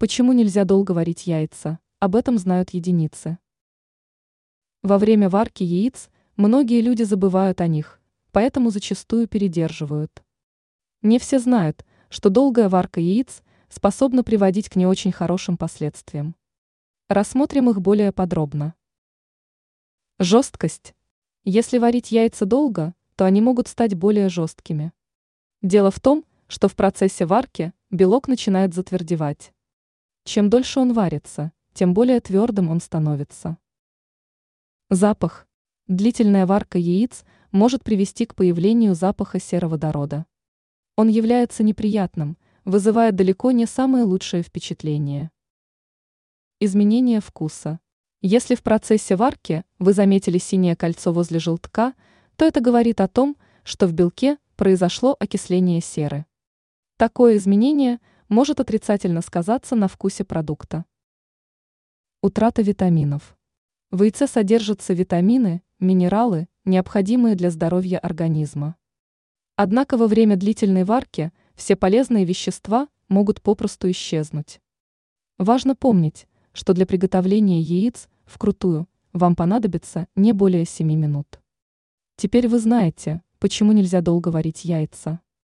Почему нельзя долго варить яйца? Об этом знают единицы. Во время варки яиц многие люди забывают о них, поэтому зачастую передерживают. Не все знают, что долгая варка яиц способна приводить к не очень хорошим последствиям. Рассмотрим их более подробно. Жесткость. Если варить яйца долго, то они могут стать более жесткими. Дело в том, что в процессе варки белок начинает затвердевать. Чем дольше он варится, тем более твердым он становится. Запах. Длительная варка яиц может привести к появлению запаха сероводорода. Он является неприятным, вызывая далеко не самые лучшие впечатления. Изменение вкуса. Если в процессе варки вы заметили синее кольцо возле желтка, то это говорит о том, что в белке произошло окисление серы. Такое изменение может отрицательно сказаться на вкусе продукта. Утрата витаминов. В яйце содержатся витамины, минералы, необходимые для здоровья организма. Однако во время длительной варки все полезные вещества могут попросту исчезнуть. Важно помнить, что для приготовления яиц вкрутую вам понадобится не более 7 минут. Теперь вы знаете, почему нельзя долго варить яйца.